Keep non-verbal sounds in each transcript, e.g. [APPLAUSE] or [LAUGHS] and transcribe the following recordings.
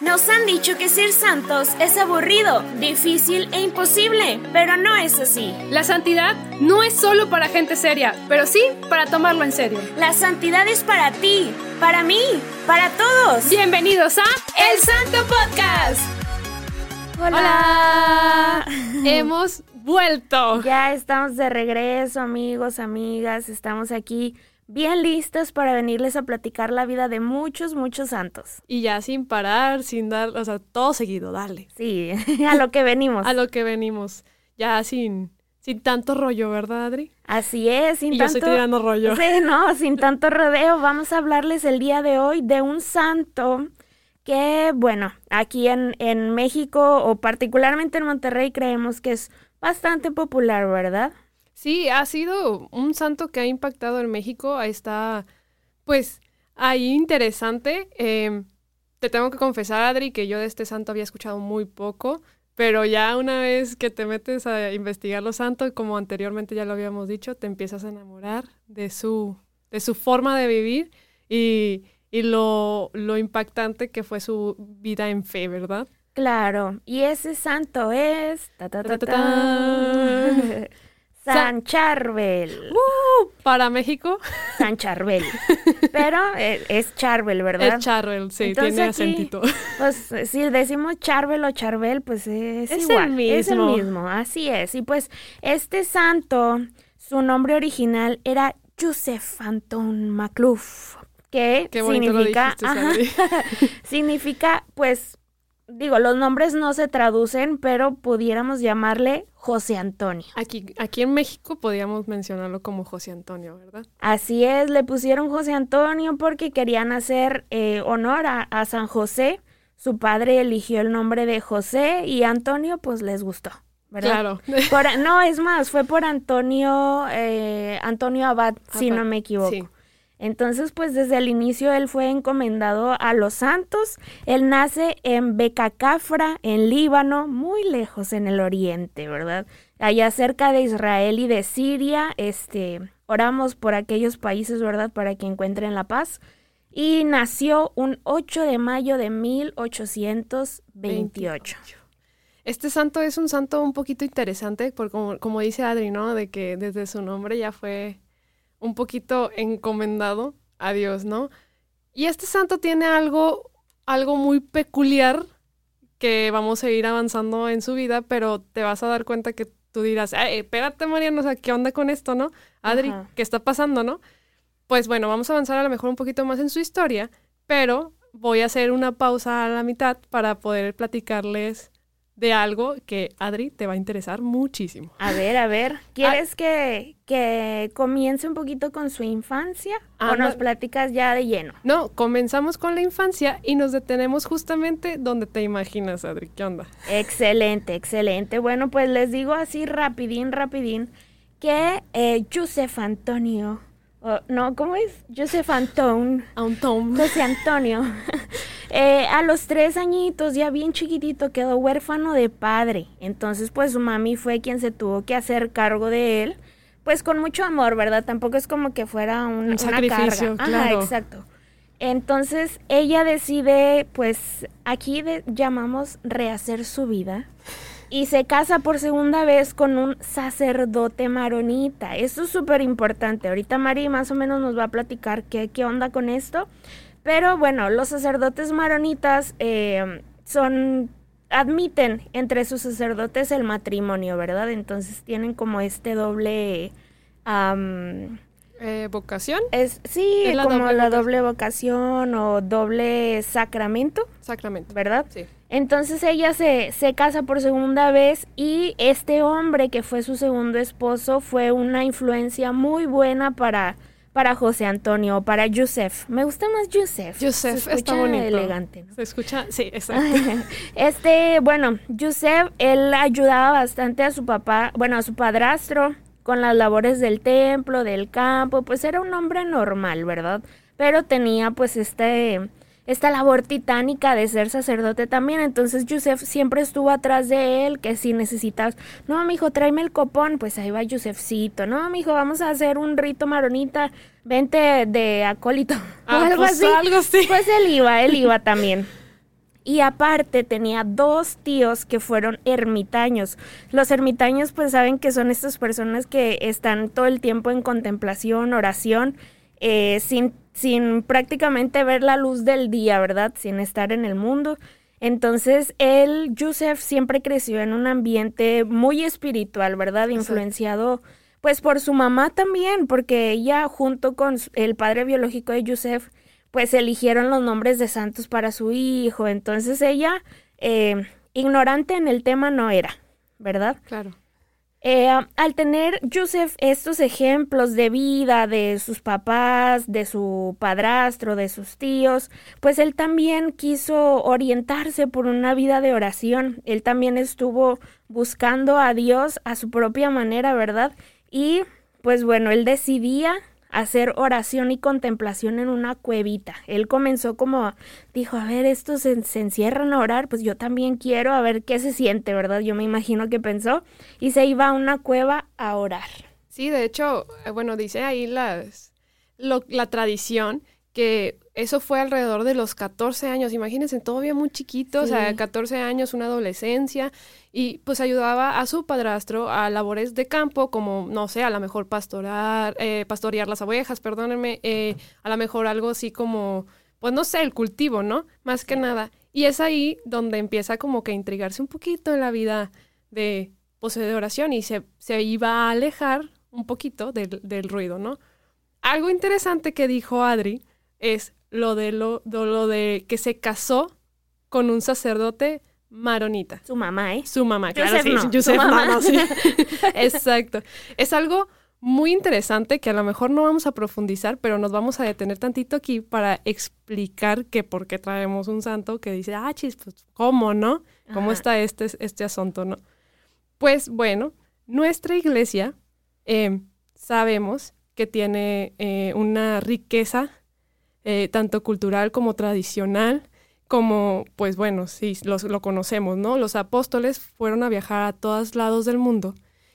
Nos han dicho que ser santos es aburrido, difícil e imposible, pero no es así. La santidad no es solo para gente seria, pero sí para tomarlo en serio. La santidad es para ti, para mí, para todos. Bienvenidos a El Santo Podcast. Hola. [LAUGHS] Hemos vuelto. Ya estamos de regreso, amigos, amigas. Estamos aquí bien listos para venirles a platicar la vida de muchos, muchos santos. Y ya sin parar, sin dar, o sea, todo seguido, dale. Sí, [LAUGHS] a lo que venimos. A lo que venimos. Ya sin, sin tanto rollo, ¿verdad, Adri? Así es, sin y tanto. yo estoy tirando rollo. Sí, no, sin tanto rodeo. Vamos a hablarles el día de hoy de un santo que, bueno, aquí en, en México o particularmente en Monterrey creemos que es bastante popular, ¿verdad? Sí, ha sido un santo que ha impactado en México. Ahí está, pues, ahí interesante. Eh, te tengo que confesar, Adri, que yo de este santo había escuchado muy poco, pero ya una vez que te metes a investigar los santos, como anteriormente ya lo habíamos dicho, te empiezas a enamorar de su, de su forma de vivir y, y lo, lo impactante que fue su vida en fe, ¿verdad? Claro, y ese santo es... Ta, ta, ta, ta, Ta-ta-ta. [LAUGHS] San Charbel. ¡Uh! Para México, [LAUGHS] San Charbel. [LAUGHS] Pero eh, es Charbel, ¿verdad? es Charvel, sí, Entonces tiene aquí- acentito. [LAUGHS] Pues si decimos Charbel o Charbel, pues es, Es el igual. Es el mismo. mismo, así es. Y pues este santo, su nombre original era Joseph Anton Macluf, que Qué bonito lo significa, ajá, significa, pues, digo, los nombres no se traducen, pero pudiéramos llamarle José Antonio. Aquí, aquí en México podríamos mencionarlo como José Antonio, ¿verdad? Así es, le pusieron José Antonio porque querían hacer eh, honor a, a San José. Su padre eligió el nombre de José y Antonio pues les gustó, ¿verdad? Claro. [LAUGHS] Por- no, es más, fue por Antonio, eh, Antonio Abad, si Abad, no me equivoco. sí. Entonces, pues desde el inicio él fue encomendado a los santos. Él nace en Becacafra, en Líbano, muy lejos en el oriente, ¿verdad? Allá cerca de Israel y de Siria, este, oramos por aquellos países, ¿verdad? Para que encuentren la paz. Y nació un 8 de mayo de 1828. Este santo es un santo un poquito interesante, porque como, como dice Adri, ¿no? De que desde su nombre ya fue un poquito encomendado a Dios, ¿no? Y este santo tiene algo, algo muy peculiar que vamos a ir avanzando en su vida, pero te vas a dar cuenta que tú dirás, "Ay, espérate, Mariano, o sea, ¿qué onda con esto, no? Adri, Ajá. ¿qué está pasando, no? Pues bueno, vamos a avanzar a lo mejor un poquito más en su historia, pero voy a hacer una pausa a la mitad para poder platicarles de algo que Adri te va a interesar muchísimo. A ver, a ver, [LAUGHS] ¿quieres que, que comience un poquito con su infancia o Anda. nos platicas ya de lleno? No, comenzamos con la infancia y nos detenemos justamente donde te imaginas, Adri. ¿Qué onda? Excelente, excelente. Bueno, pues les digo así rapidín, rapidín, que eh, Joseph Antonio, o, no, ¿cómo es? Joseph Antón, A un Tom. José Antonio, [LAUGHS] eh, a los tres añitos, ya bien chiquitito, quedó huérfano de padre. Entonces, pues su mami fue quien se tuvo que hacer cargo de él, pues con mucho amor, ¿verdad? Tampoco es como que fuera un, Un una sacrificio, carga. claro. Ajá, exacto. Entonces ella decide, pues aquí de- llamamos rehacer su vida y se casa por segunda vez con un sacerdote maronita. Esto es súper importante. Ahorita Mari más o menos nos va a platicar qué, qué onda con esto. Pero bueno, los sacerdotes maronitas eh, son admiten entre sus sacerdotes el matrimonio, ¿verdad? Entonces tienen como este doble Eh, ¿Vocación? es sí, Es la como doble la vocación. doble vocación o doble sacramento, Sacramento. ¿verdad? Sí. Entonces ella se, se casa por segunda vez y este hombre que fue su segundo esposo fue una influencia muy buena para, para José Antonio, para Joseph. Me gusta más Joseph. Joseph Se está bonito. elegante. ¿no? ¿Se escucha? Sí, exacto. [LAUGHS] Este, bueno, Joseph, él ayudaba bastante a su papá, bueno, a su padrastro con las labores del templo, del campo, pues era un hombre normal, ¿verdad? Pero tenía pues este esta labor titánica de ser sacerdote también. Entonces Yusef siempre estuvo atrás de él, que si necesitas, no, mijo, tráeme el copón, pues ahí va Yusefcito, no, mijo, vamos a hacer un rito maronita, vente de acólito, [LAUGHS] o Ah, algo pues así. algo así. Pues él iba, él iba [LAUGHS] también. y aparte tenía dos tíos que fueron ermitaños. Los ermitaños pues saben que son estas personas que están todo el tiempo en contemplación, oración, eh, sin, sin prácticamente ver la luz del día, ¿verdad? Sin estar en el mundo. Entonces, él, Joseph, siempre creció en un ambiente muy espiritual, ¿verdad? Influenciado pues por su mamá también, porque ella junto con el padre biológico de Joseph, pues eligieron los nombres de santos para su hijo. Entonces ella, eh, ignorante en el tema no era, ¿verdad? Claro. Eh, al tener Joseph estos ejemplos de vida de sus papás, de su padrastro, de sus tíos, pues él también quiso orientarse por una vida de oración. Él también estuvo buscando a Dios a su propia manera, ¿verdad? Y pues bueno, él decidía hacer oración y contemplación en una cuevita. Él comenzó como, dijo, a ver, estos se, encierran a orar, pues yo también quiero, a ver qué se siente, ¿verdad? Yo me imagino que pensó, y se iba a una cueva a orar. Sí, de hecho, eh, bueno, dice ahí las, la tradición que eso fue alrededor de los 14 años, imagínense, todavía muy chiquito, o sea, 14 años, una adolescencia, y pues ayudaba a su padrastro a labores de campo, como, no sé, a lo mejor pastorar, eh, pastorear las ovejas, perdónenme, eh, a lo mejor algo así como, pues no sé, el cultivo, ¿no? Más que nada. Y es ahí donde empieza como que a intrigarse un poquito en la vida de, pues, de oración y se, se iba a alejar un poquito del, del ruido, ¿no? Algo interesante que dijo Adri es lo de lo, lo de que se casó con un sacerdote maronita. Su mamá, ¿eh? Su mamá, claro, sí. Su mamá. sí. [LAUGHS] Exacto. Es algo muy interesante que a lo mejor no vamos a profundizar, pero nos vamos a detener tantito aquí para explicar que por qué traemos un santo que dice, ah, chis, pues, ¿cómo, no? ¿Cómo está este, este asunto, no? Pues bueno, nuestra iglesia eh, sabemos que tiene eh, una riqueza eh, tanto cultural como tradicional, como, pues bueno, sí, los, lo conocemos, ¿no? Los apóstoles fueron a viajar a todos lados del mundo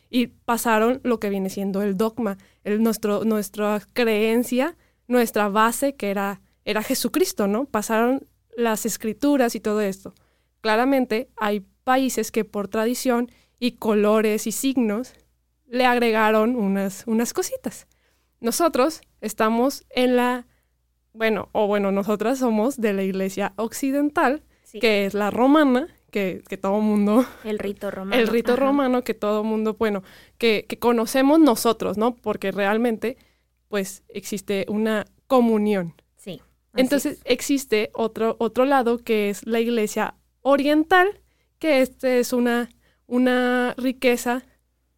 y pasaron lo que viene siendo el dogma, el, nuestro, nuestra creencia, nuestra base, que era, era Jesucristo, ¿no? Pasaron las escrituras y todo esto. Claramente hay países que por tradición y colores y signos le agregaron unas, unas cositas. Nosotros estamos en la bueno, o bueno, nosotras somos de la iglesia occidental, que es la romana, que, que todo mundo... El rito romano. El rito romano que todo mundo, bueno, que, que conocemos nosotros, ¿no? Porque realmente, pues, existe una comunión. Sí. Entonces, existe otro, otro lado que es la iglesia oriental, que este es una, una riqueza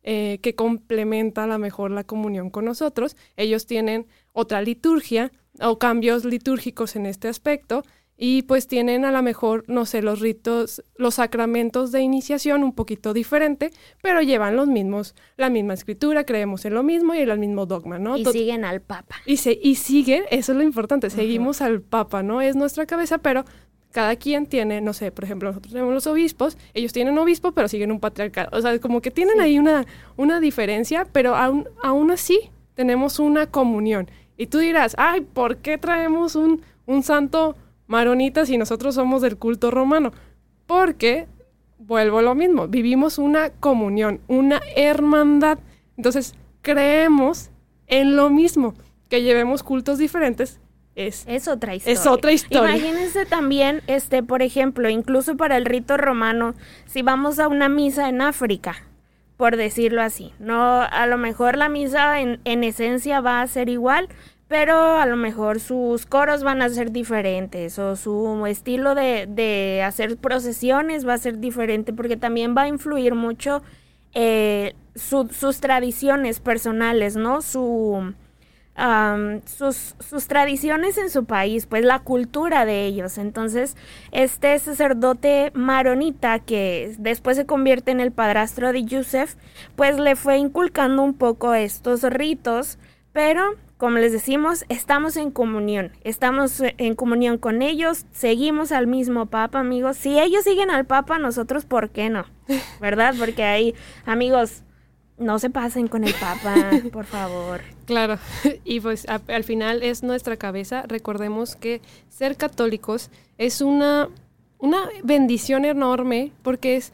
eh, que complementa a lo mejor la comunión con nosotros. Ellos tienen otra liturgia, o cambios litúrgicos en este aspecto y pues tienen a lo mejor, no sé, los ritos, los sacramentos de iniciación un poquito diferente, pero llevan los mismos, la misma escritura, creemos en lo mismo y en el mismo dogma, ¿no? Y siguen al Papa. Y, se, y siguen, eso es lo importante, seguimos al Papa, ¿no? Es nuestra cabeza, pero cada quien tiene, no sé, por ejemplo, nosotros tenemos los obispos, ellos tienen obispo, pero siguen un patriarcado. O sea, como que tienen ahí una, una diferencia, pero aún, aún así tenemos una comunión. Y tú dirás, ay, ¿por qué traemos un, un santo maronita si nosotros somos del culto romano? Porque, vuelvo a lo mismo, vivimos una comunión, una hermandad. Entonces, creemos en lo mismo. Que llevemos cultos diferentes es, es, otra historia. Es otra historia. Imagínense también, este, por ejemplo, incluso para el rito romano, si vamos a una misa en África, por decirlo así. No, a lo mejor la misa en, en esencia va a ser igual, pero a lo mejor sus coros van a ser diferentes o su estilo de, de hacer procesiones va a ser diferente porque también va a influir mucho eh, sus tradiciones personales, ¿no? Su, sus, sus, tradiciones en su país, pues la cultura de ellos. Entonces, este sacerdote maronita que después se convierte en el padrastro de Yusef, pues le fue inculcando un poco estos ritos, pero como les decimos, estamos en comunión, estamos en comunión con ellos, seguimos al mismo Papa, amigos. Si ellos siguen al Papa, nosotros, ¿por qué no? ¿Verdad? Porque hay amigos, no se pasen con el Papa, [LAUGHS] por favor. Claro, [LAUGHS] y pues al final es nuestra cabeza. Recordemos que ser católicos es una una bendición enorme porque es,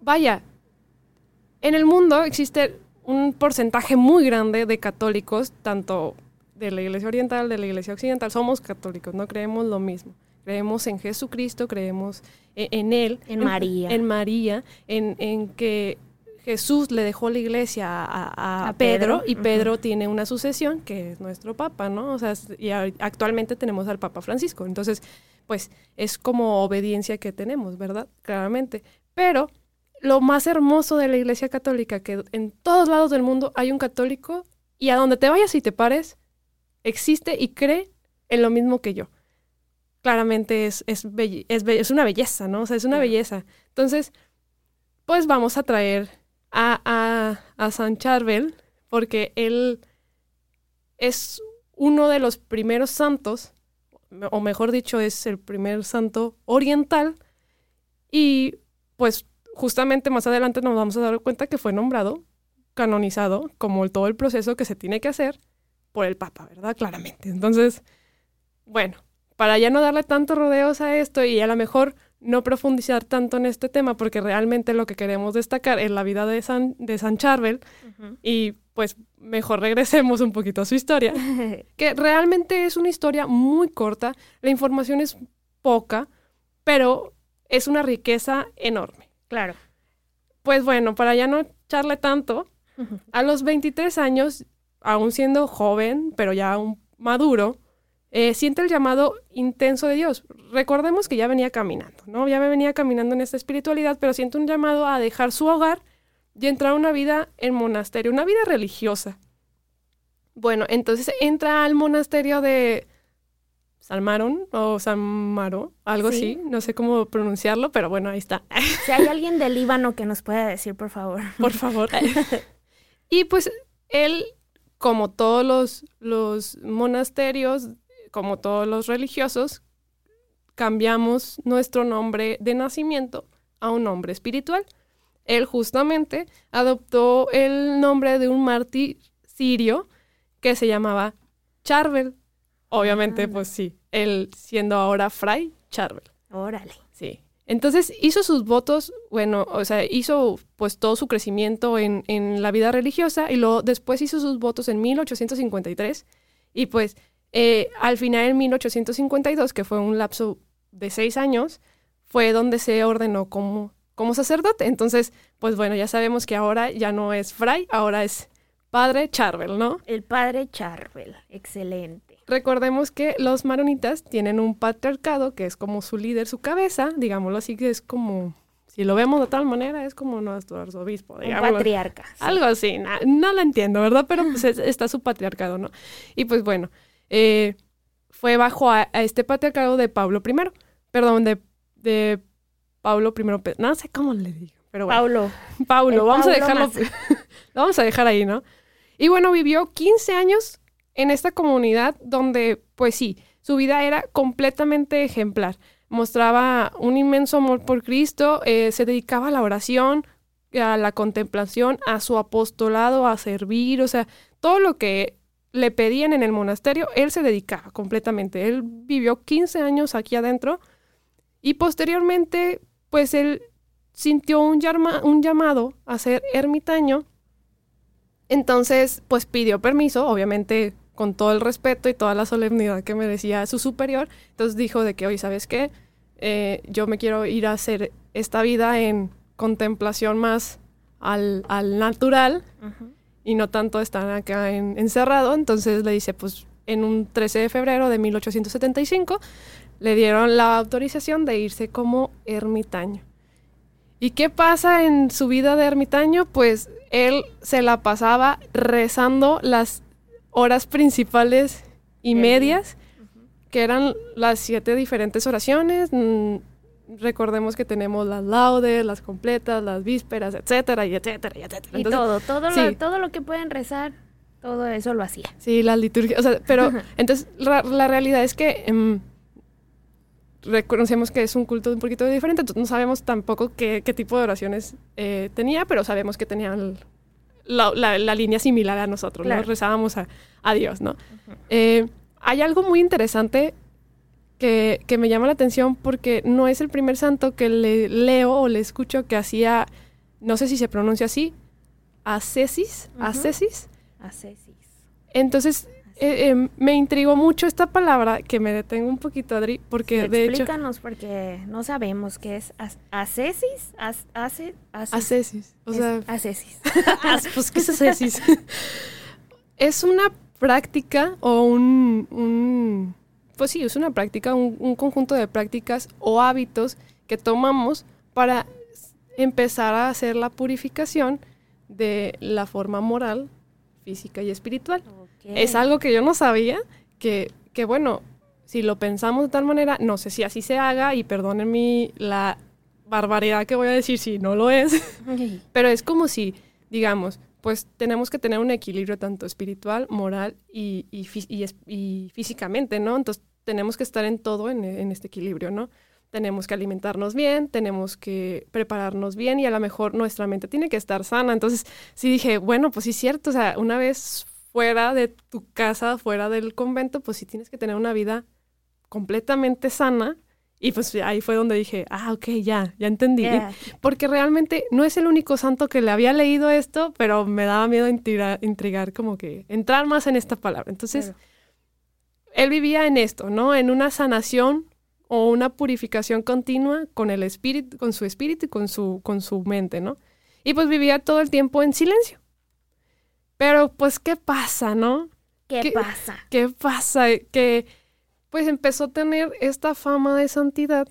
vaya, en el mundo existe un porcentaje muy grande de católicos, tanto de la iglesia oriental, de la iglesia occidental, somos católicos, no creemos lo mismo. Creemos en Jesucristo, creemos e-, en, Él. En María. En María, en, en que Jesús le dejó la iglesia a, Pedro, y Pedro tiene una sucesión que es nuestro papa, ¿no? O sea, y actualmente tenemos al Papa Francisco. Entonces, pues es como obediencia que tenemos, ¿verdad? Claramente. Pero lo más hermoso de la iglesia católica, que en todos lados del mundo hay un católico y a donde te vayas y te pares, existe y cree en lo mismo que yo. Claramente es, es, es, una belleza, ¿no? O sea, es una belleza. Entonces, pues vamos a traer a, a, San Charbel, porque él es uno de los primeros santos, o mejor dicho, es el primer santo oriental, y pues justamente más adelante nos vamos a dar cuenta que fue nombrado, canonizado, como todo el proceso que se tiene que hacer por el Papa, ¿verdad? Claramente. Entonces, bueno, para ya no darle tantos rodeos a esto y a lo mejor no profundizar tanto en este tema porque realmente lo que queremos destacar es la vida de San, de San Charbel y pues mejor regresemos un poquito a su historia, [LAUGHS] que realmente es una historia muy corta, la información es poca, pero es una riqueza enorme. Claro. Pues bueno, para ya no echarle tanto, a los 23 años, aún siendo joven, pero ya un maduro, eh, siente el llamado intenso de Dios. Recordemos que ya venía caminando, ¿no? Ya me venía caminando en esta espiritualidad, pero siente un llamado a dejar su hogar y entrar a una vida en monasterio, una vida religiosa. Bueno, entonces entra al monasterio de Salmaron o Samaro, algo así, no sé cómo pronunciarlo, pero bueno, ahí está. Si hay alguien del Líbano que nos pueda decir, por favor. [LAUGHS] Por favor. [LAUGHS] y pues él, como todos los, los monasterios como todos los religiosos, cambiamos nuestro nombre de nacimiento a un nombre espiritual. Él justamente adoptó el nombre de un mártir sirio que se llamaba Charbel. Obviamente, pues sí, él siendo ahora Fray Charbel. Órale. Sí. Entonces hizo sus votos, bueno, o sea, hizo pues todo su crecimiento en, en la vida religiosa y luego después hizo sus votos en 1853 y pues eh, al final, en 1852, que fue un lapso de seis años, fue donde se ordenó como, como sacerdote. Entonces, pues bueno, ya sabemos que ahora ya no es Fray, ahora es Padre Charbel, ¿no? El Padre Charbel, excelente. Recordemos que los maronitas tienen un patriarcado que es como su líder, su cabeza, digámoslo así, que es como si lo vemos de tal manera, es como nuestro arzobispo, digamos. Un patriarca. Algo así, no lo entiendo, ¿verdad? Pero pues está su patriarcado, ¿no? Y pues bueno, eh, fue bajo a, este patriarcado de Pablo I, perdón, de, de Pablo I, no sé cómo le digo, pero bueno. Paulo. [LAUGHS] Paulo, vamos a dejarlo, [LAUGHS] lo vamos a dejar ahí, ¿no? Y bueno, vivió 15 años en esta comunidad donde, pues sí, su vida era completamente ejemplar. Mostraba un inmenso amor por Cristo, eh, se dedicaba a la oración, a la contemplación, a su apostolado, a servir, o sea, todo lo que le pedían en el monasterio, él se dedicaba completamente. Él vivió 15 años aquí adentro y posteriormente, pues él sintió un, llamado a ser ermitaño. Entonces, pues pidió permiso, obviamente con todo el respeto y toda la solemnidad que merecía su superior. Entonces dijo de que, oye, ¿sabes qué? Eh, yo me quiero ir a hacer esta vida en contemplación más al, natural y no tanto estar acá encerrado. Entonces le dice, pues en un 13 de febrero de 1875 le dieron la autorización de irse como ermitaño. ¿Y qué pasa en su vida de ermitaño? Pues él se la pasaba rezando las horas principales y medias, que eran las siete diferentes oraciones. Recordemos que tenemos las laudes, las completas, las vísperas, etcétera, y etcétera, y etcétera. Y todo, todo, lo, todo lo que pueden rezar, todo eso lo hacía. Sí, la liturgia, o sea, pero entonces la, realidad es que em, reconocemos que es un culto un poquito diferente, entonces no sabemos tampoco qué, qué tipo de oraciones eh, tenía, pero sabemos que tenían la, la, línea similar a nosotros, ¿no? Rezábamos a, a Dios, ¿no? Eh, hay algo muy interesante que, que me llama la atención porque no es el primer santo que le leo o le escucho que hacía, no sé si se pronuncia así, ascesis, Ujú. ascesis. Ascesis. Entonces, eh, eh, me intrigó mucho esta palabra, que me detengo un poquito, Adri, porque de hecho... Explícanos porque no sabemos qué es as- ascesis, as- ace- ace- Ascesis, o es sea, ascesis. [LAUGHS] as- pues, ¿qué es ascesis? [LAUGHS] es una práctica o un, un- Pues sí, es una práctica, un, un conjunto de prácticas o hábitos que tomamos para empezar a hacer la purificación de la forma moral, física y espiritual. Es algo que yo no sabía, que, que bueno, si lo pensamos de tal manera, no sé si así se haga, y perdónenme la barbaridad que voy a decir si no lo es, [LAUGHS] pero es como si, digamos, pues tenemos que tener un equilibrio tanto espiritual, moral y, y, y y físicamente, ¿no? Entonces tenemos que estar en todo en, en este equilibrio, ¿no? Tenemos que alimentarnos bien, tenemos que prepararnos bien y a lo mejor nuestra mente tiene que estar sana. Entonces sí dije, bueno, pues sí es cierto, o sea, una vez fuera de tu casa, fuera del convento, pues sí tienes que tener una vida completamente sana. Y pues ahí fue donde dije, ah, ok, ya, ya entendí. Yeah. Porque realmente no es el único santo que le había leído esto, pero me daba miedo intrigar, intrigar como que entrar más en esta palabra. Entonces, Claro. Él vivía en esto, ¿no? En una sanación o una purificación continua con el espíritu, con su espíritu y con su, con su mente, ¿no? Y pues vivía todo el tiempo en silencio. Pero pues, ¿qué pasa, no? ¿Qué, ¿Qué- pasa? [LAUGHS] ¿Qué pasa? Que pues empezó a tener esta fama de santidad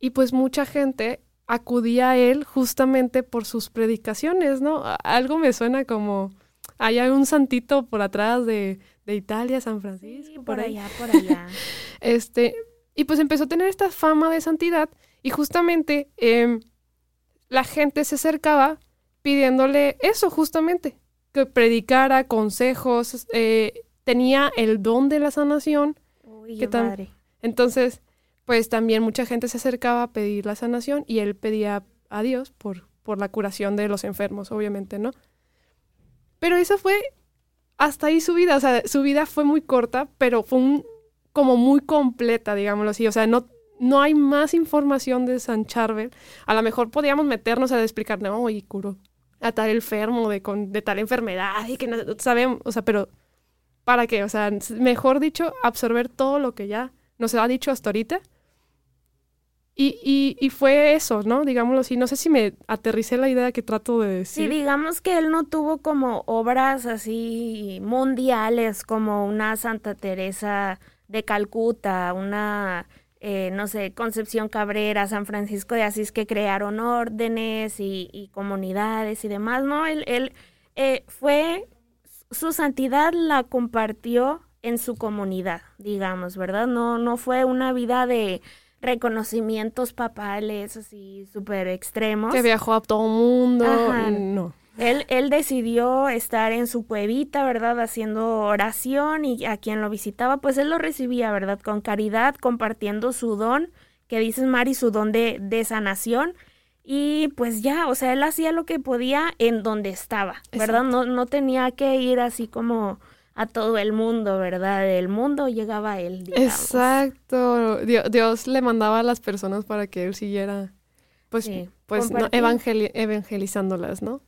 y pues mucha gente acudía a él justamente por sus predicaciones, ¿no? Algo me suena como, hay un santito por atrás de, de Italia, San Francisco, Sí, por, por ahí. allá, por allá. [LAUGHS] Este, y pues empezó a tener esta fama de santidad y justamente em, la gente se acercaba pidiéndole eso, justamente, que predicara consejos, eh, tenía el don de la sanación, Uy, entonces, pues también mucha gente se acercaba a pedir la sanación y él pedía a Dios por, por la curación de los enfermos, obviamente, ¿no? Pero eso fue hasta ahí su vida, o sea, su vida fue muy corta, pero fue un, como muy completa, digámoslo así, o sea, no, no hay más información de San Charbel. A lo mejor podíamos meternos a explicar, no, y curó a tal enfermo de, con, de tal enfermedad y que no sabemos, o sea, pero ¿para qué? O sea, mejor dicho, absorber todo lo que ya nos ha dicho hasta ahorita. Y, y, y fue eso, ¿no? Digámoslo así. No sé si me aterricé la idea que trato de Sí, decir. digamos que él no tuvo como obras así mundiales como una Santa Teresa de Calcuta, una, eh, no sé, Concepción Cabrera, San Francisco de Asís, que crearon órdenes y, y comunidades y demás, ¿no? Él, él eh, fue, su santidad la compartió en su comunidad, digamos, ¿verdad? No, no fue una vida de reconocimientos papales así súper extremos. que viajó a todo mundo. Ajá. No. Él, él decidió estar en su cuevita, ¿verdad? Haciendo oración y a quien lo visitaba, pues él lo recibía, ¿verdad? Con caridad, compartiendo su don, que dices Mari, su don de, de sanación. Y pues ya, o sea, él hacía lo que podía en donde estaba, ¿verdad? No, no tenía que ir así como a todo el mundo, ¿verdad? El mundo llegaba a él, digamos. Exacto. Dio- Dios le mandaba a las personas para que él siguiera, pues, Sí, pues no, compartir. evangeli- evangelizándolas, ¿no?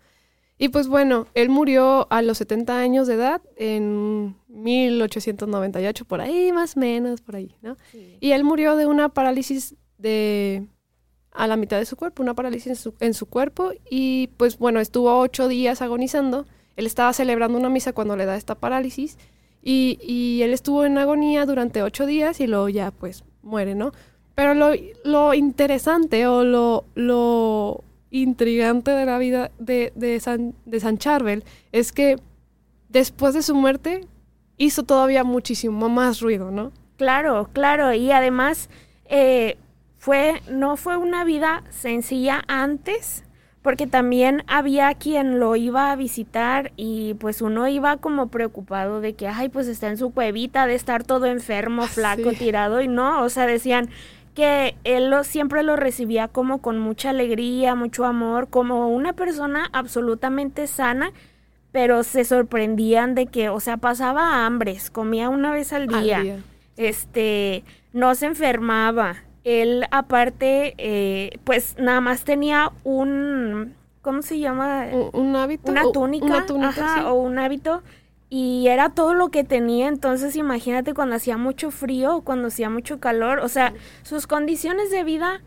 Y pues bueno, él murió a los 70 años de edad en 1898, por ahí más o menos, por ahí, ¿no? Sí. Y él murió de una parálisis de a la mitad de su cuerpo, una parálisis en su, en su cuerpo y pues bueno, estuvo ocho días agonizando. Él estaba celebrando una misa cuando le da esta parálisis y, y él estuvo en agonía durante ocho días y luego ya pues muere, ¿no? Pero lo, lo interesante o lo, lo intrigante de la vida de, de, San, de San Charbel es que después de su muerte hizo todavía muchísimo más ruido, ¿no? Claro, claro, y además eh, fue, no fue una vida sencilla antes, porque también había quien lo iba a visitar y pues uno iba como preocupado de que, ay, pues está en su cuevita, de estar todo enfermo, flaco, Sí. tirado, y no, o sea, decían que él lo, siempre lo recibía como con mucha alegría, mucho amor, como una persona absolutamente sana, pero se sorprendían de que, o sea, pasaba hambres, comía una vez al Al día. día. Este, no se enfermaba. Él aparte, eh, pues nada más tenía un, ¿cómo se llama? Un, hábito. Una túnica, o un hábito. Y era todo lo que tenía, entonces imagínate cuando hacía mucho frío, cuando hacía mucho calor, o sea, sus condiciones de vida,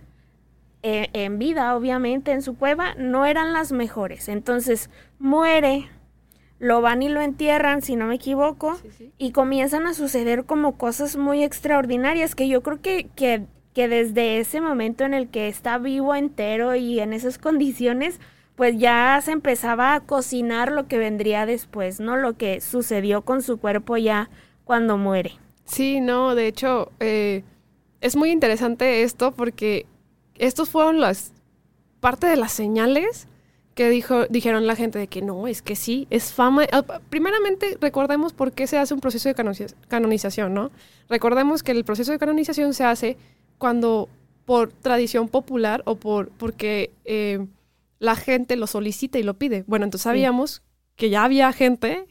eh, en vida obviamente, en su cueva, no eran las mejores. Entonces muere lo van y lo entierran, si no me equivoco, y comienzan a suceder como cosas muy extraordinarias que yo creo que, que, que, desde ese momento en el que está vivo entero y en esas condiciones, pues ya se empezaba a cocinar lo que vendría después, ¿no? Lo que sucedió con su cuerpo ya cuando muere. Sí, no, de hecho, eh, es muy interesante esto porque estos fueron las parte de las señales que dijo, dijeron la gente de que no, es que sí, es fama. Ah, primeramente, recordemos por qué se hace un proceso de canonización, ¿no? Recordemos que el proceso de canonización se hace cuando por tradición popular o por porque eh, la gente lo solicita y lo pide. Bueno, entonces sabíamos que ya había gente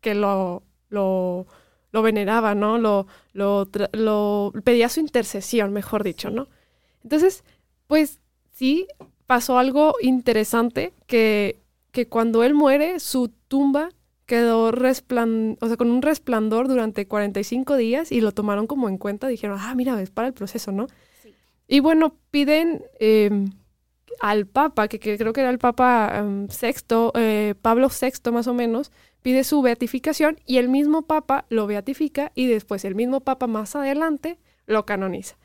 que lo, lo, lo veneraba, ¿no? Lo, lo, lo pedía su intercesión, mejor dicho, ¿no? Entonces, pues sí, pasó algo interesante que, que cuando él muere, su tumba quedó resplandor, o sea, con un resplandor durante 45 días y lo tomaron como en cuenta. Dijeron, ah, mira, es para el proceso, ¿no? Y bueno, piden em, al Papa, que, creo que era el Papa em, sexto, eh, Pablo VI más o menos, pide su beatificación y el mismo Papa lo beatifica y después el mismo Papa más adelante lo canoniza.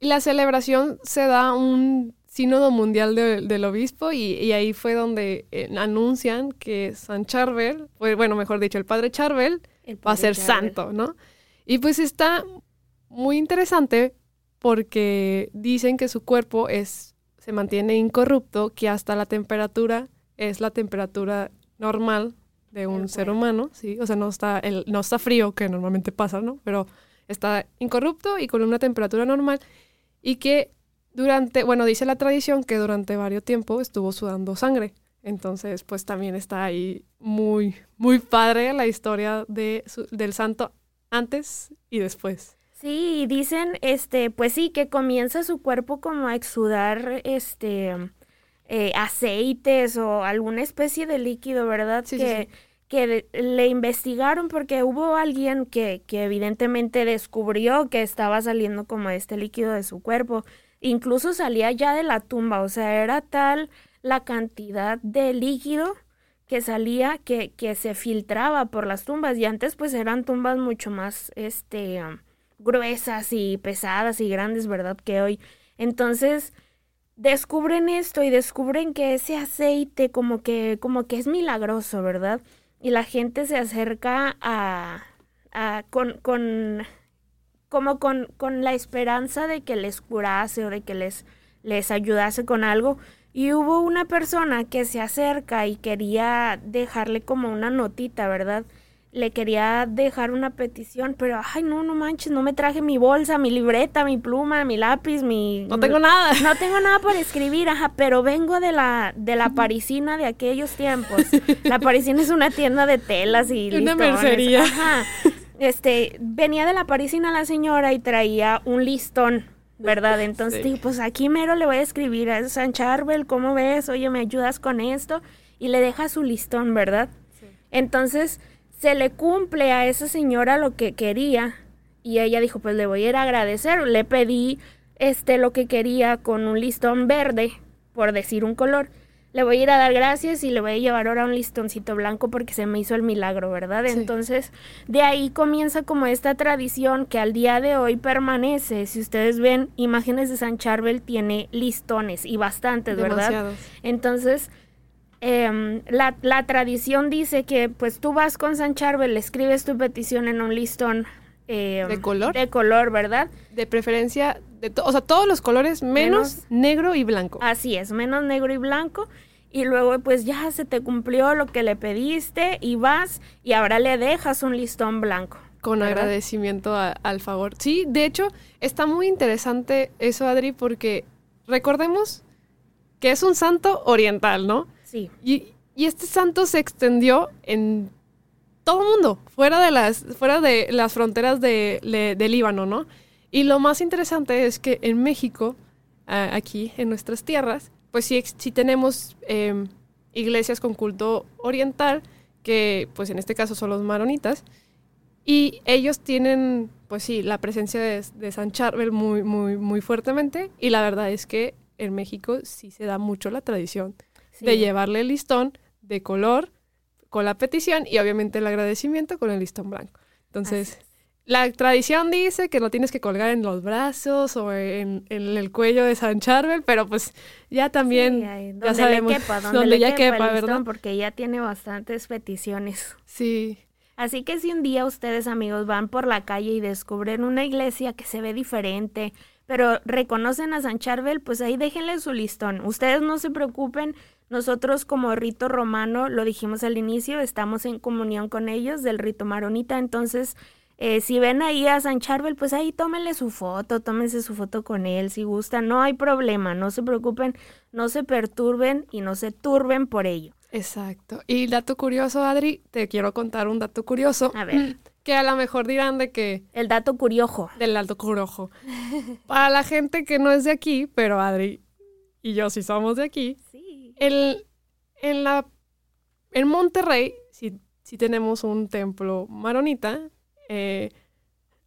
La celebración se da un sínodo mundial del obispo y, ahí fue donde eh, anuncian que San Charbel, pues, bueno, mejor dicho, el padre Charbel va a ser santo, ¿no? Y pues está muy interesante porque dicen que su cuerpo es se mantiene incorrupto, que hasta la temperatura es la temperatura normal de un ser humano, sí, o sea, no está el, no está frío que normalmente pasa, ¿no? Pero está incorrupto y con una temperatura normal y que durante, bueno, dice la tradición que durante varios tiempos estuvo sudando sangre. Entonces, pues también está ahí muy, muy padre la historia de del santo antes y después. Sí, dicen, este, pues sí, que comienza su cuerpo como a exudar, este, eh, aceites o alguna especie de líquido, ¿verdad? que, que le investigaron porque hubo alguien que, que evidentemente descubrió que estaba saliendo como este líquido de su cuerpo incluso salía ya de la tumba, o sea, era tal la cantidad de líquido que salía que, que se filtraba por las tumbas y antes pues eran tumbas mucho más este gruesas y pesadas y grandes, ¿verdad? Que hoy. Entonces, descubren esto y descubren que ese aceite como que como que es milagroso, ¿verdad? Y la gente se acerca a, a con, con como con, con la esperanza de que les curase o de que les, les ayudase con algo. Y hubo una persona que se acerca y quería dejarle como una notita, ¿verdad? Le quería dejar una petición, pero ay, no, no manches, no me traje mi bolsa, mi libreta, mi pluma, mi lápiz, mi No tengo nada. [LAUGHS] No tengo nada para escribir, ajá, pero vengo de la de la parisina de aquellos tiempos. La parisina es una tienda de telas y [LAUGHS] una mercería. Ajá este, venía de la parisina la señora y traía un listón, ¿verdad? Entonces dije, pues aquí mero le voy a escribir a San Charbel, ¿cómo ves? Oye, ¿me ayudas con esto? Y le deja su listón, ¿verdad? Entonces se le cumple a esa señora lo que quería y ella dijo, pues le voy a ir a agradecer. Le pedí este lo que quería con un listón verde, por decir un color le voy a ir a dar gracias y le voy a llevar ahora un listoncito blanco porque se me hizo el milagro, ¿verdad? Entonces, de ahí comienza como esta tradición que al día de hoy permanece. Si ustedes ven imágenes de San Charbel, tiene listones y bastantes, ¿verdad? Entonces, em, la, la, tradición dice que pues tú vas con San Charbel, le escribes tu petición en un listón. Em, ¿De color? De color, ¿verdad? De preferencia, de o sea, todos los colores menos negro y blanco. Así es, menos negro y blanco y luego pues ya se te cumplió lo que le pediste y vas y ahora le dejas un listón blanco. Con agradecimiento al favor. Sí, de hecho está muy interesante eso, Adri, porque recordemos que es un santo oriental, ¿no? Sí. Y, este santo se extendió en todo el mundo, fuera de las, fuera de las fronteras de, de Líbano, ¿no? Y lo más interesante es que en México, aquí en nuestras tierras, pues sí, sí tenemos em, iglesias con culto oriental, que pues en este caso son los maronitas, y ellos tienen, pues sí, la presencia de, San Charbel muy, muy, muy fuertemente, y la verdad es que en México sí se da mucho la tradición de llevarle el listón de color con la petición y obviamente el agradecimiento con el listón blanco. Entonces, la tradición dice que lo tienes que colgar en los brazos o en, el cuello de San Charbel, pero pues ya también ya sabemos le quepa, donde, ya quepa, ¿verdad? Porque ya tiene bastantes peticiones. Sí. Así que si un día ustedes amigos van por la calle y descubren una iglesia que se ve diferente, pero reconocen a San Charbel, pues ahí déjenle su listón. Ustedes no se preocupen, nosotros como rito romano, lo dijimos al inicio, estamos en comunión con ellos del rito maronita, entonces eh, si ven ahí a San Charbel, pues ahí tómenle su foto, tómense su foto con él si gustan, no hay problema, no se preocupen, no se perturben y no se turben por ello. Exacto. Y dato curioso, Adri, te quiero contar un dato curioso. A ver. [CLEARS THROAT] Que a lo mejor dirán de que... El dato curioso. Del dato curioso. [LAUGHS] Para la gente que no es de aquí, pero Adri y yo sí somos de aquí, el, en, la, en Monterrey sí, tenemos un templo maronita. Eh,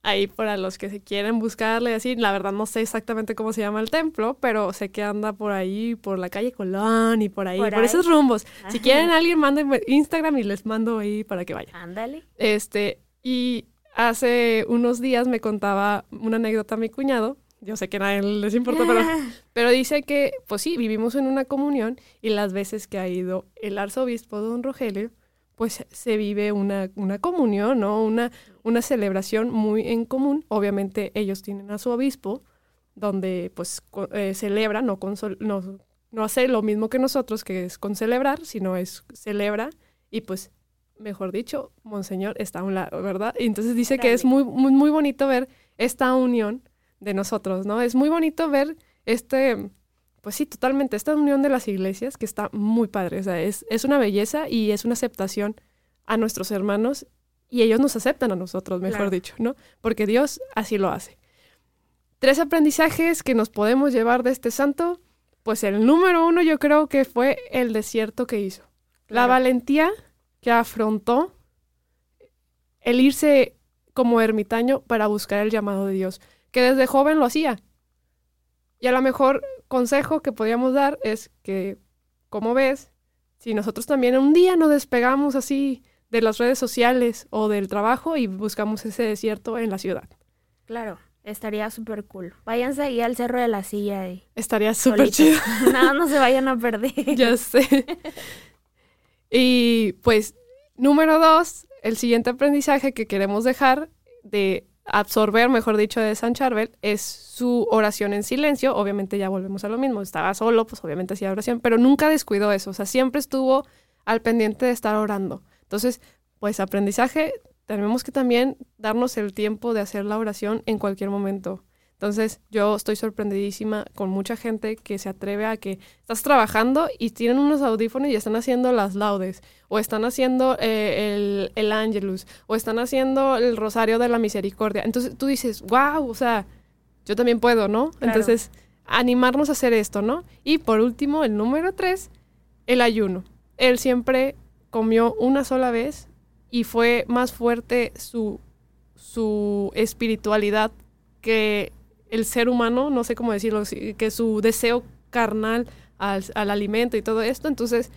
ahí para los que se quieren buscarle así, la verdad no sé exactamente cómo se llama el templo, pero sé que anda por ahí, por la calle Colón y por ahí, por, esos rumbos. Si quieren alguien, manden Instagram y les mando ahí para que vayan. Ándale. Este, y hace unos días me contaba una anécdota a mi cuñado yo sé que a nadie les importa, pero, [LAUGHS] pero dice que, pues sí, vivimos en una comunión y las veces que ha ido el arzobispo don Rogelio, pues se vive una, una comunión, ¿no? Una, una celebración muy en común. Obviamente ellos tienen a su obispo, donde pues eh, celebra, no, no, no hace lo mismo que nosotros, que es con celebrar, sino es celebra y pues, mejor dicho, Monseñor está a un lado, ¿verdad? Y entonces dice que es muy, muy, muy bonito ver esta unión de nosotros, ¿no? Es muy bonito ver este, pues sí, totalmente, esta unión de las iglesias que está muy padre, o sea, es, es una belleza y es una aceptación a nuestros hermanos y ellos nos aceptan a nosotros, mejor dicho, ¿no? Porque Dios así lo hace. Tres aprendizajes que nos podemos llevar de este santo, pues el número uno yo creo que fue el desierto que hizo. La valentía que afrontó el irse como ermitaño para buscar el llamado de Dios que desde joven lo hacía. Y a lo mejor consejo que podríamos dar es que, como ves, si nosotros también un día nos despegamos así de las redes sociales o del trabajo y buscamos ese desierto en la ciudad. Claro, estaría súper cool. Váyanse ahí al Cerro de la Silla. Y estaría súper [LAUGHS] chido. no, no se vayan a perder. [LAUGHS] ya sé. [LAUGHS] Y pues, número dos, el siguiente aprendizaje que queremos dejar de absorber, mejor dicho, de San Charbel es su oración en silencio. Obviamente ya volvemos a lo mismo, estaba solo, pues obviamente hacía oración, pero nunca descuidó eso, o sea, siempre estuvo al pendiente de estar orando. Entonces, pues aprendizaje, tenemos que también darnos el tiempo de hacer la oración en cualquier momento. Entonces yo estoy sorprendidísima con mucha gente que se atreve a que estás trabajando y tienen unos audífonos y están haciendo las laudes, o están haciendo eh, el, el Angelus, o están haciendo el Rosario de la Misericordia. Entonces tú dices, wow, o sea, yo también puedo, ¿no? Entonces, animarnos a hacer esto, ¿no? Y por último, el número tres, el ayuno. Él siempre comió una sola vez y fue más fuerte su, su espiritualidad que el ser humano, no sé cómo decirlo, que su deseo carnal al, alimento y todo esto, entonces,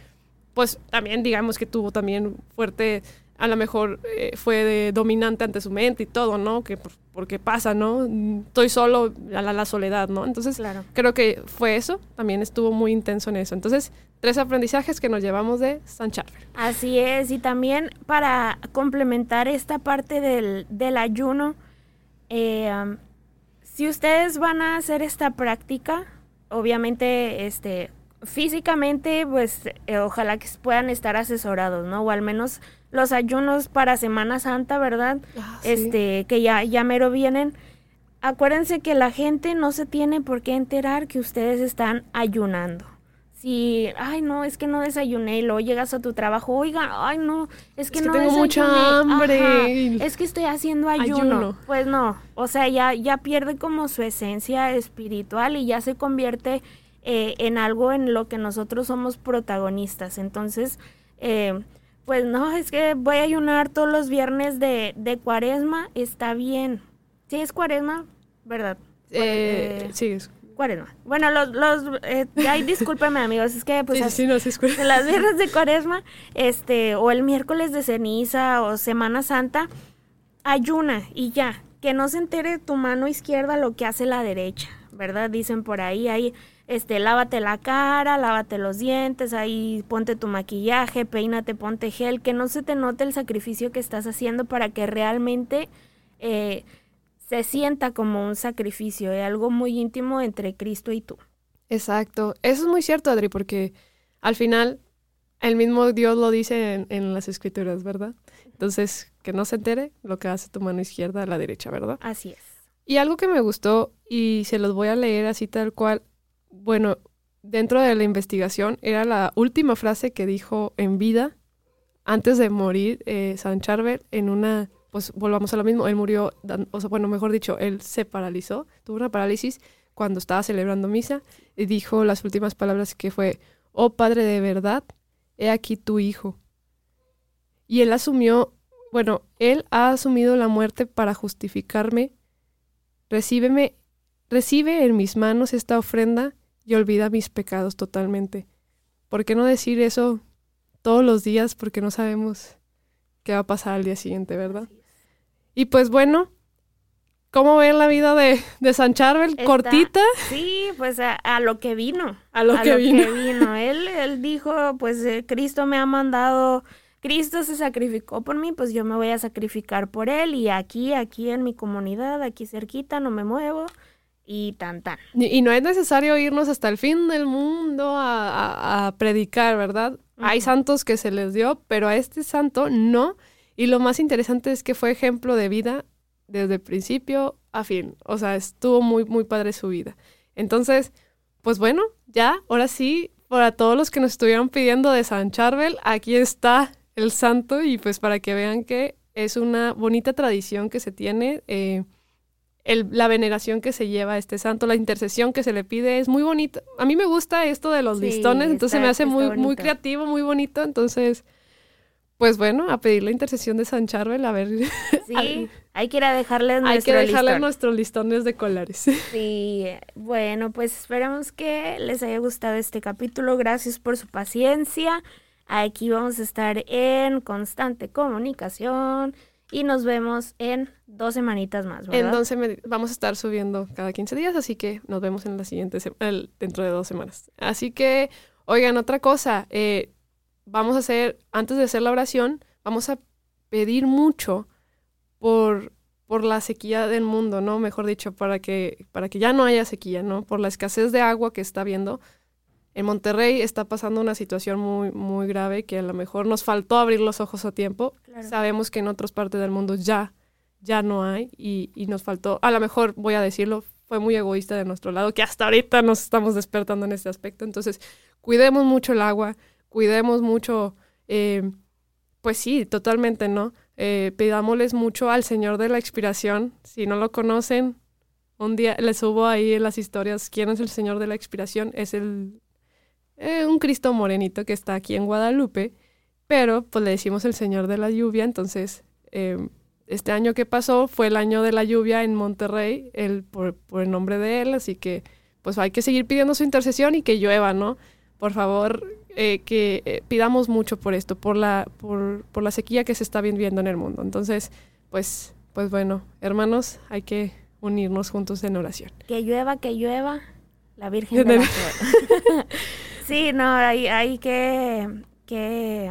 pues también digamos que tuvo también fuerte, a lo mejor eh, fue de dominante ante su mente y todo, ¿no? Que porque pasa, ¿no? Estoy solo a la, soledad, ¿no? Entonces, claro. creo que fue eso, también estuvo muy intenso en eso. Entonces, tres aprendizajes que nos llevamos de San Charles. Así es, y también para complementar esta parte del, del ayuno, eh, si ustedes van a hacer esta práctica, obviamente, este, físicamente, pues eh, ojalá que puedan estar asesorados, ¿no? O al menos los ayunos para Semana Santa, ¿verdad? Ah, este, que ya, ya mero vienen. Acuérdense que la gente no se tiene por qué enterar que ustedes están ayunando. Si, ay, no, es que no desayuné y luego llegas a tu trabajo, oiga, ay, no, es que Es que no tengo desayuné. mucha hambre. Ajá, es que estoy haciendo ayuno. Ayuno. Pues no, o sea, ya, ya pierde como su esencia espiritual y ya se convierte eh, en algo en lo que nosotros somos protagonistas. Entonces, eh, pues no, es que voy a ayunar todos los viernes de, de cuaresma, está bien. Sí, es cuaresma, ¿verdad? Eh, Eh, sí, es- Cuaresma. Bueno, los, los, eh, ay, discúlpeme amigos, es que pues sí, sí, así- sí, no, sí, las viernes de cuaresma, este, o el miércoles de ceniza o Semana Santa, ayuna y ya, que no se entere tu mano izquierda lo que hace la derecha, ¿verdad? Dicen por ahí, ahí, este, lávate la cara, lávate los dientes, ahí ponte tu maquillaje, peínate, ponte gel, que no se te note el sacrificio que estás haciendo para que realmente eh, se sienta como un sacrificio, eh, algo muy íntimo entre Cristo y tú. Exacto. Eso es muy cierto, Adri, porque al final el mismo Dios lo dice en, en las escrituras, ¿verdad? Entonces, que no se entere lo que hace tu mano izquierda a la derecha, ¿verdad? Así es. Y algo que me gustó, y se los voy a leer así tal cual, bueno, dentro de la investigación, era la última frase que dijo en vida, antes de morir, eh, San Charbel, en una, pues volvamos a lo mismo, él murió, o sea, bueno, mejor dicho, él se paralizó, tuvo una parálisis cuando estaba celebrando misa, y dijo las últimas palabras que fue, oh Padre de verdad, he aquí tu Hijo. Y él asumió, bueno, él ha asumido la muerte para justificarme Recíbeme, recibe en mis manos esta ofrenda y olvida mis pecados totalmente. ¿Por qué no decir eso todos los días? Porque no sabemos qué va a pasar al día siguiente, ¿verdad? Y pues bueno, ¿cómo ven la vida de, de San Charbel? Está- Cortita, Sí, pues a, a lo que vino. a lo que vino. vino. [LAUGHS] Él, él dijo, pues eh, Cristo me ha mandado, Cristo se sacrificó por mí, pues yo me voy a sacrificar por él y aquí, aquí en mi comunidad, aquí cerquita, no me muevo y tan tan. Y, y no es necesario irnos hasta el fin del mundo a, a- predicar, ¿verdad? Hay santos que se les dio, pero a este santo no. Y lo más interesante es que fue ejemplo de vida desde principio a fin. O sea, estuvo muy, muy padre su vida. Entonces, pues bueno, ya, ahora sí, para todos los que nos estuvieron pidiendo de San Charbel, aquí está el santo y pues para que vean que es una bonita tradición que se tiene. eh, el- la veneración que se lleva a este santo, la intercesión que se le pide es muy bonita. A mí me gusta esto de los Sí, listones, entonces está- me hace muy, muy creativo, muy bonito. Entonces, pues bueno, a pedir la intercesión de San Charbel, a ver, Sí, [LAUGHS] hay que ir a dejarles hay nuestro que dejarle listón. nuestros listones de colares. [LAUGHS] Sí, bueno, pues esperamos que les haya gustado este capítulo. Gracias por su paciencia. Aquí vamos a estar en constante comunicación y nos vemos en dos semanitas más, ¿verdad? Entonces me- vamos a estar subiendo cada 15 días, así que nos vemos en la siguiente el- dentro de dos semanas. Así que, oigan, otra cosa, eh, vamos a hacer, antes de hacer la oración, vamos a pedir mucho por, por la sequía del mundo, ¿no? Mejor dicho, para que, para que ya no haya sequía, ¿no? Por la escasez de agua que está habiendo. En Monterrey está pasando una situación muy, muy grave que a lo mejor nos faltó abrir los ojos a tiempo. Claro. Sabemos que en otras partes del mundo ya, ya no hay y, y nos faltó, a lo mejor voy a decirlo, fue muy egoísta de nuestro lado, que hasta ahorita nos estamos despertando en este aspecto. Entonces, cuidemos mucho el agua, cuidemos mucho, eh, pues sí, totalmente, ¿no? Eh, pidámosles mucho al Señor de la Expiración. Si no lo conocen, un día les subo ahí en las historias quién es el Señor de la Expiración. Es el eh, un Cristo morenito que está aquí en Guadalupe, pero pues le decimos el Señor de la Lluvia. Entonces, eh, este año que pasó fue el año de la lluvia en Monterrey, el, por, por el nombre de él, así que pues hay que seguir pidiendo su intercesión y que llueva, ¿no? Por favor, eh, que eh, pidamos mucho por esto, por la, por, por la sequía que se está viviendo en el mundo. Entonces, pues, pues bueno, hermanos, hay que unirnos juntos en oración. Que llueva, que llueva, la Virgen [LAUGHS] de la [LAUGHS] sí, no, hay, hay que, que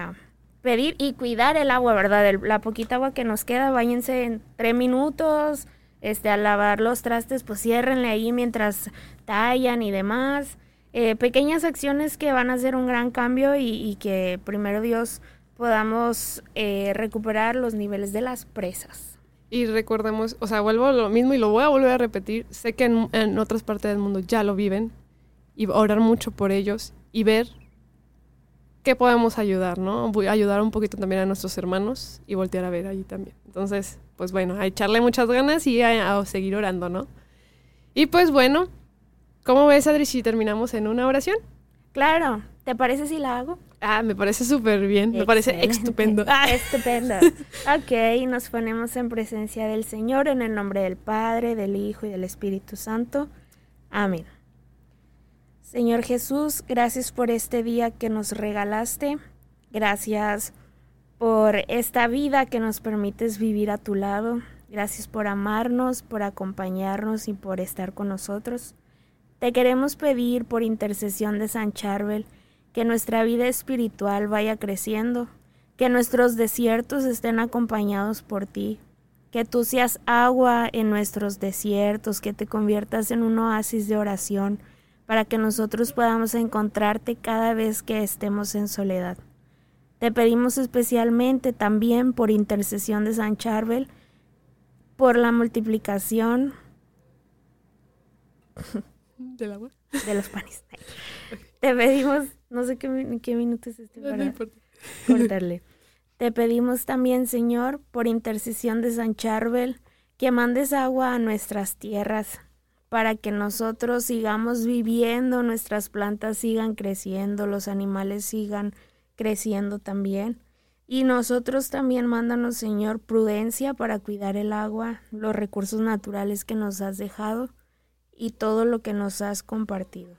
pedir y cuidar el agua, ¿verdad? El- la poquita agua que nos queda, váyanse en tres minutos, este, a lavar los trastes, pues ciérrenle ahí mientras tallan y demás. Eh, pequeñas acciones que van a hacer un gran cambio y, que primero Dios podamos eh, recuperar los niveles de las presas. Y recordemos, o sea, vuelvo a lo mismo y lo voy a volver a repetir. Sé que en, otras partes del mundo ya lo viven y orar mucho por ellos y ver qué podemos ayudar, ¿no? Ayudar un poquito también a nuestros hermanos y voltear a ver allí también. Entonces, pues bueno, a echarle muchas ganas y a, seguir orando, ¿no? Y pues bueno, ¿cómo ves, Adri, si terminamos en una oración? Claro, ¿te parece si la hago? Ah, me parece súper bien, me parece estupendo. [LAUGHS] Ah. Estupendo. ok, nos ponemos en presencia del Señor en el nombre del Padre, del Hijo y del Espíritu Santo. Amén. Señor Jesús, gracias por este día que nos regalaste. Gracias por esta vida que nos permites vivir a tu lado. Gracias por amarnos, por acompañarnos y por estar con nosotros. Te queremos pedir por intercesión de San Charbel que nuestra vida espiritual vaya creciendo, que nuestros desiertos estén acompañados por ti, que tú seas agua en nuestros desiertos, que te conviertas en un oasis de oración para que nosotros podamos encontrarte cada vez que estemos en soledad. Te pedimos especialmente también por intercesión de San Charbel, por la multiplicación del agua de los panes. Te pedimos, no sé qué, qué minuto es este para cortarle. Te pedimos también, Señor, por intercesión de San Charbel, que mandes agua a nuestras tierras, para que nosotros sigamos viviendo, nuestras plantas sigan creciendo, los animales sigan creciendo también. Y nosotros también mándanos, Señor, prudencia para cuidar el agua, los recursos naturales que nos has dejado y todo lo que nos has compartido.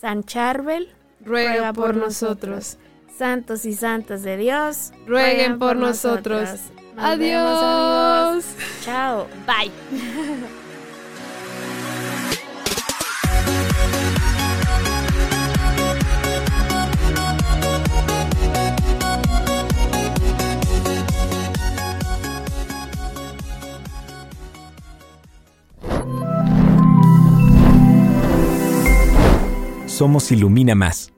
San Charbel, ruega, por, nosotros. Santos y santas de Dios, rueguen por, nosotros. Adiós. Chao. Bye. [LAUGHS] Somos Ilumina Más.